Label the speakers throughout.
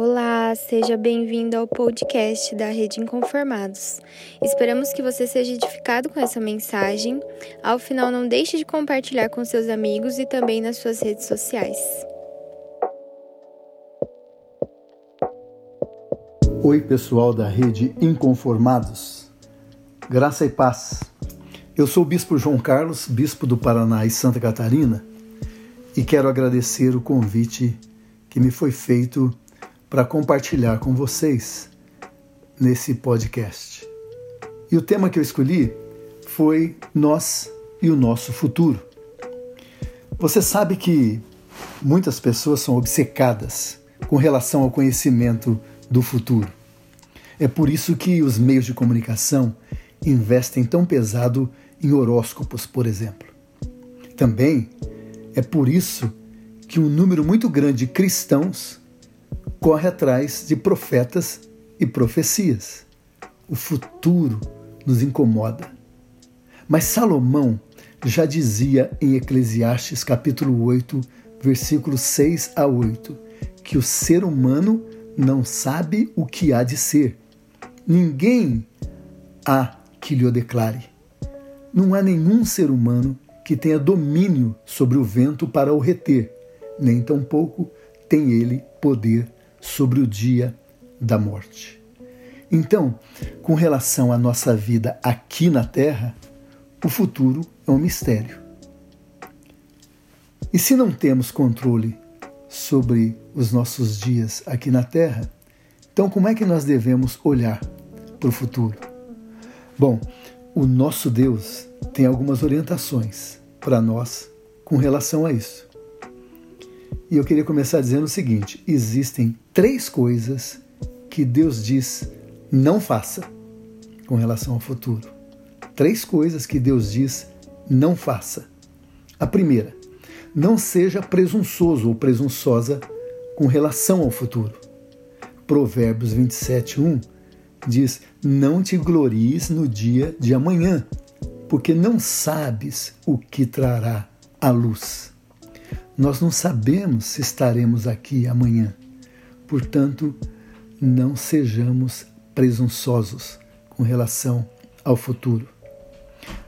Speaker 1: Olá, seja bem-vindo ao podcast da Rede Inconformados. Esperamos que você seja edificado com essa mensagem. Ao final, não deixe de compartilhar com seus amigos e também nas suas redes sociais.
Speaker 2: Oi, pessoal da Rede Inconformados. Graça e paz. Eu sou o Bispo João Carlos, Bispo do Paraná e Santa Catarina, e quero agradecer o convite que me foi feito para compartilhar com vocês nesse podcast. E o tema que eu escolhi foi Nós e o Nosso Futuro. Você sabe que muitas pessoas são obcecadas com relação ao conhecimento do futuro. É por isso que os meios de comunicação investem tão pesado em horóscopos, por exemplo. Também é por isso que um número muito grande de cristãos corre atrás de profetas e profecias. O futuro nos incomoda. Mas Salomão já dizia em Eclesiastes capítulo 8, versículos 6 a 8, que o ser humano não sabe o que há de ser. Ninguém há que lhe o declare. Não há nenhum ser humano que tenha domínio sobre o vento para o reter, nem tampouco tem ele poder sobre o dia da morte. Então, com relação à nossa vida aqui na Terra, o futuro é um mistério. E se não temos controle sobre os nossos dias aqui na Terra, então como é que nós devemos olhar para o futuro? Bom, o nosso Deus tem algumas orientações para nós com relação a isso. E eu queria começar dizendo o seguinte: existem três coisas que Deus diz não faça com relação ao futuro. Três coisas que Deus diz não faça. A primeira, não seja presunçoso ou presunçosa com relação ao futuro. Provérbios 27, 1 diz: Não te glories no dia de amanhã, porque não sabes o que trará a luz. Nós não sabemos se estaremos aqui amanhã. Portanto, não sejamos presunçosos com relação ao futuro.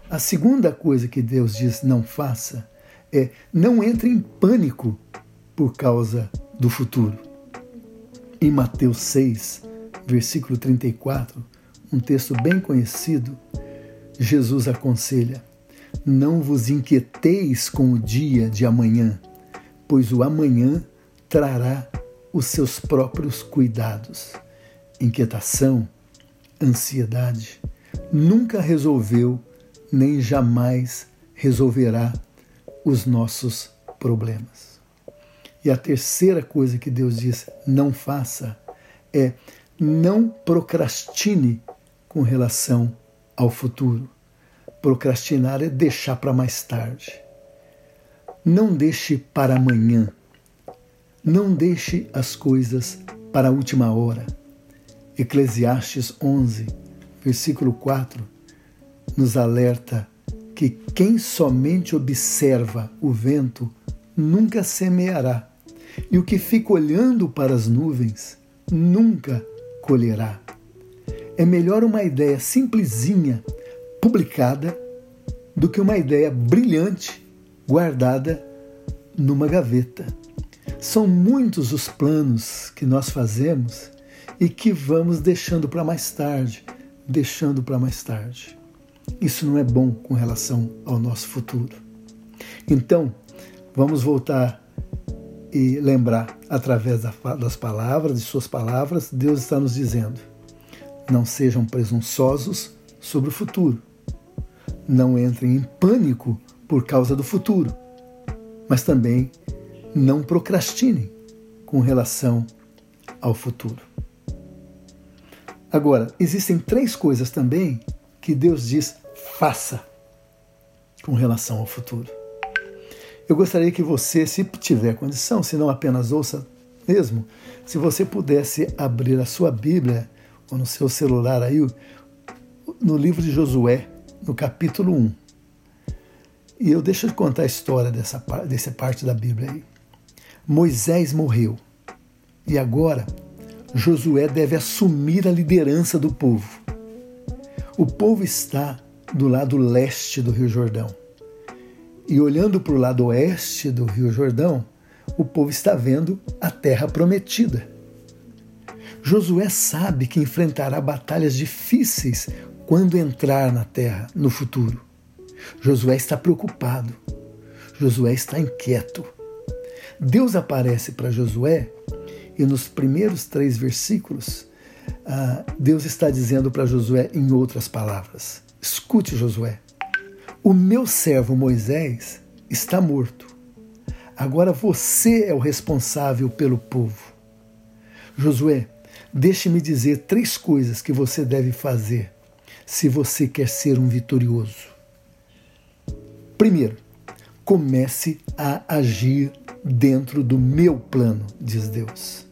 Speaker 2: A segunda coisa que Deus diz não faça é não entre em pânico por causa do futuro. Em Mateus 6, versículo 34, um texto bem conhecido, Jesus aconselha: Não vos inquieteis com o dia de amanhã, pois o amanhã trará os seus próprios cuidados. Inquietação, ansiedade, nunca resolveu nem jamais resolverá os nossos problemas. E a terceira coisa que Deus diz não faça é não procrastine com relação ao futuro. Procrastinar é deixar para mais tarde. Não deixe para amanhã. Não deixe as coisas para a última hora. Eclesiastes 11, versículo 4, nos alerta que quem somente observa o vento nunca semeará, e o que fica olhando para as nuvens nunca colherá. É melhor uma ideia simplesinha publicada do que uma ideia brilhante guardada numa gaveta. São muitos os planos que nós fazemos e que vamos deixando para mais tarde, deixando para mais tarde. Isso não é bom com relação ao nosso futuro. Então, vamos voltar e lembrar, através das palavras, de Suas palavras, Deus está nos dizendo: não sejam presunçosos sobre o futuro. Não entrem em pânico por causa do futuro, mas também não procrastinem com relação ao futuro. Agora, existem três coisas também que Deus diz faça com relação ao futuro. Eu gostaria que você, se tiver condição, se não apenas ouça mesmo, se você pudesse abrir a sua Bíblia ou no seu celular aí, no livro de Josué, no capítulo 1. E eu deixo de contar a história dessa, dessa parte da Bíblia aí. Moisés morreu. E agora Josué deve assumir a liderança do povo. O povo está do lado leste do Rio Jordão. E olhando para o lado oeste do Rio Jordão, o povo está vendo a terra prometida. Josué sabe que enfrentará batalhas difíceis quando entrar na terra no futuro. Josué está preocupado. Josué está inquieto. Deus aparece para Josué e nos primeiros três versículos, ah, Deus está dizendo para Josué em outras palavras: Escute, Josué, o meu servo Moisés está morto. Agora você é o responsável pelo povo. Josué, deixe-me dizer três coisas que você deve fazer se você quer ser um vitorioso. Primeiro, comece a agir dentro do meu plano, diz Deus.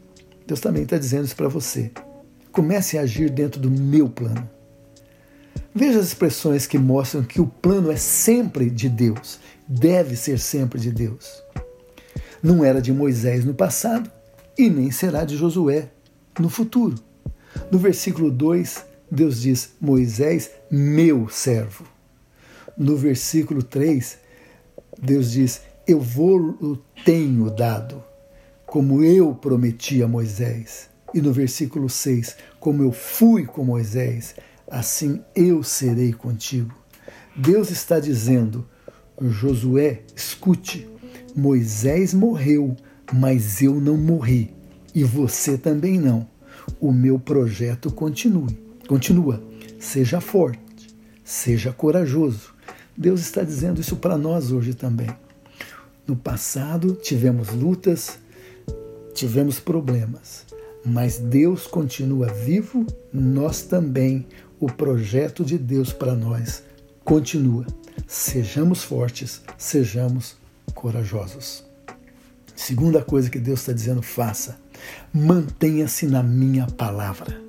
Speaker 2: Deus também está dizendo isso para você. Comece a agir dentro do meu plano. Veja as expressões que mostram que o plano é sempre de Deus, deve ser sempre de Deus. Não era de Moisés no passado e nem será de Josué no futuro. No versículo 2, Deus diz: Moisés, meu servo. No versículo 3, Deus diz: Eu vou tenho dado, como eu prometi a Moisés. E no versículo 6, como eu fui com Moisés, assim eu serei contigo. Deus está dizendo: Josué, escute, Moisés morreu, mas eu não morri, e você também não. O meu projeto continue, continua. Seja forte, seja corajoso. Deus está dizendo isso para nós hoje também. No passado tivemos lutas, tivemos problemas, mas Deus continua vivo, nós também o projeto de Deus para nós continua. Sejamos fortes, sejamos corajosos. Segunda coisa que Deus está dizendo, faça. Mantenha-se na minha palavra.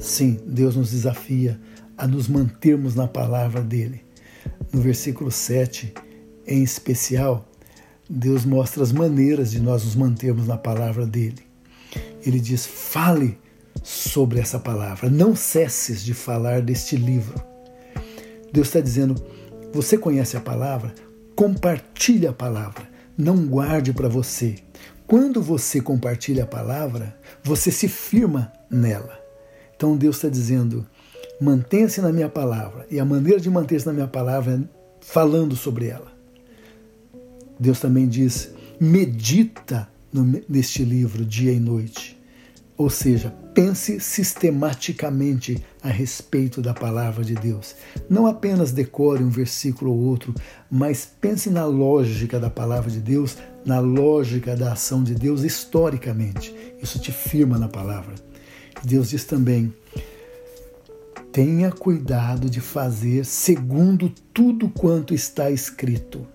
Speaker 2: Sim, Deus nos desafia a nos mantermos na palavra dele. No versículo 7, em especial, Deus mostra as maneiras de nós nos mantermos na palavra dele. Ele diz: fale sobre essa palavra. Não cesses de falar deste livro. Deus está dizendo: você conhece a palavra? Compartilhe a palavra. Não guarde para você. Quando você compartilha a palavra, você se firma nela. Então Deus está dizendo: mantenha-se na minha palavra. E a maneira de manter-se na minha palavra é falando sobre ela. Deus também diz: medita neste livro dia e noite. Ou seja, pense sistematicamente a respeito da palavra de Deus. Não apenas decore um versículo ou outro, mas pense na lógica da palavra de Deus, na lógica da ação de Deus historicamente. Isso te firma na palavra. Deus diz também: tenha cuidado de fazer segundo tudo quanto está escrito.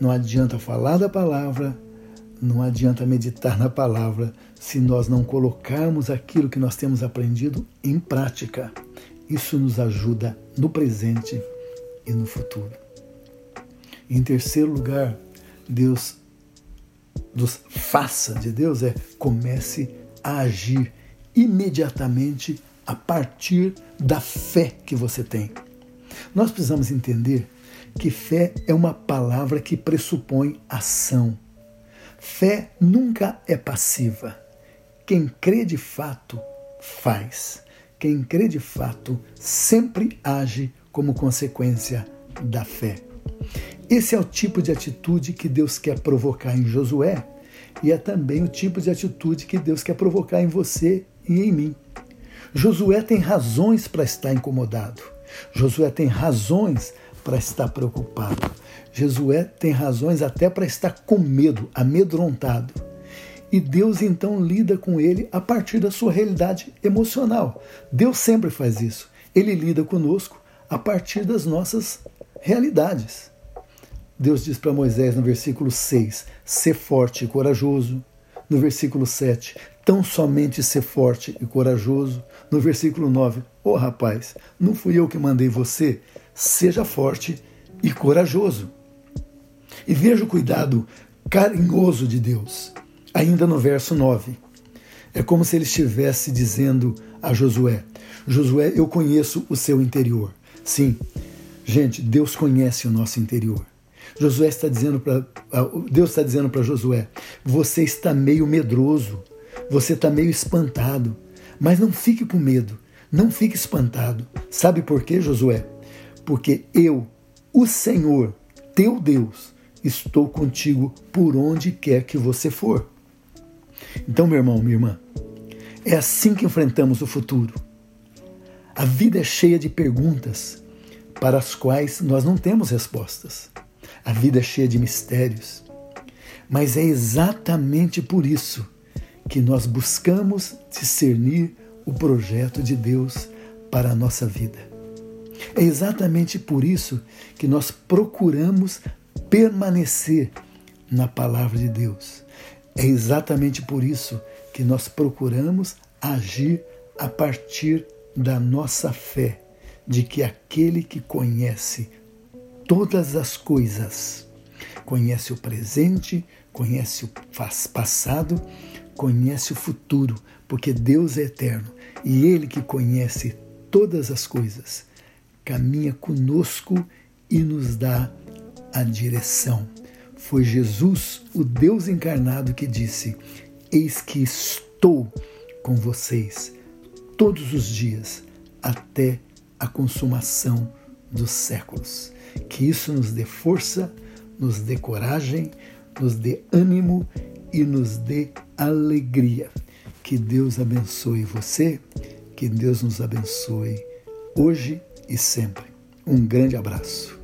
Speaker 2: Não adianta falar da palavra não adianta meditar na palavra se nós não colocarmos aquilo que nós temos aprendido em prática. Isso nos ajuda no presente e no futuro. Em terceiro lugar, Deus dos faça de Deus é comece a agir imediatamente a partir da fé que você tem. Nós precisamos entender que fé é uma palavra que pressupõe ação. Fé nunca é passiva. Quem crê de fato, faz. Quem crê de fato sempre age como consequência da fé. Esse é o tipo de atitude que Deus quer provocar em Josué e é também o tipo de atitude que Deus quer provocar em você e em mim. Josué tem razões para estar incomodado. Josué tem razões para estar preocupado. Josué tem razões até para estar com medo, amedrontado. E Deus então lida com ele a partir da sua realidade emocional. Deus sempre faz isso. Ele lida conosco a partir das nossas realidades. Deus diz para Moisés no versículo 6: ser forte e corajoso. No versículo 7, tão somente ser forte e corajoso. No versículo 9, ô oh, rapaz, não fui eu que mandei você? Seja forte e corajoso. E veja o cuidado carinhoso de Deus, ainda no verso 9. É como se ele estivesse dizendo a Josué: Josué, eu conheço o seu interior. Sim, gente, Deus conhece o nosso interior. Josué está dizendo para Deus está dizendo para Josué: você está meio medroso, você está meio espantado, mas não fique com medo, não fique espantado. Sabe por quê, Josué? Porque eu, o Senhor, teu Deus, estou contigo por onde quer que você for. Então, meu irmão, minha irmã, é assim que enfrentamos o futuro. A vida é cheia de perguntas para as quais nós não temos respostas. A vida é cheia de mistérios. Mas é exatamente por isso que nós buscamos discernir o projeto de Deus para a nossa vida. É exatamente por isso que nós procuramos permanecer na palavra de Deus. É exatamente por isso que nós procuramos agir a partir da nossa fé, de que aquele que conhece todas as coisas, conhece o presente, conhece o passado, conhece o futuro, porque Deus é eterno e Ele que conhece todas as coisas, caminha conosco e nos dá a direção. Foi Jesus, o Deus encarnado, que disse: Eis que estou com vocês todos os dias até a consumação dos séculos. Que isso nos dê força, nos dê coragem, nos dê ânimo e nos dê alegria. Que Deus abençoe você, que Deus nos abençoe hoje e sempre. Um grande abraço.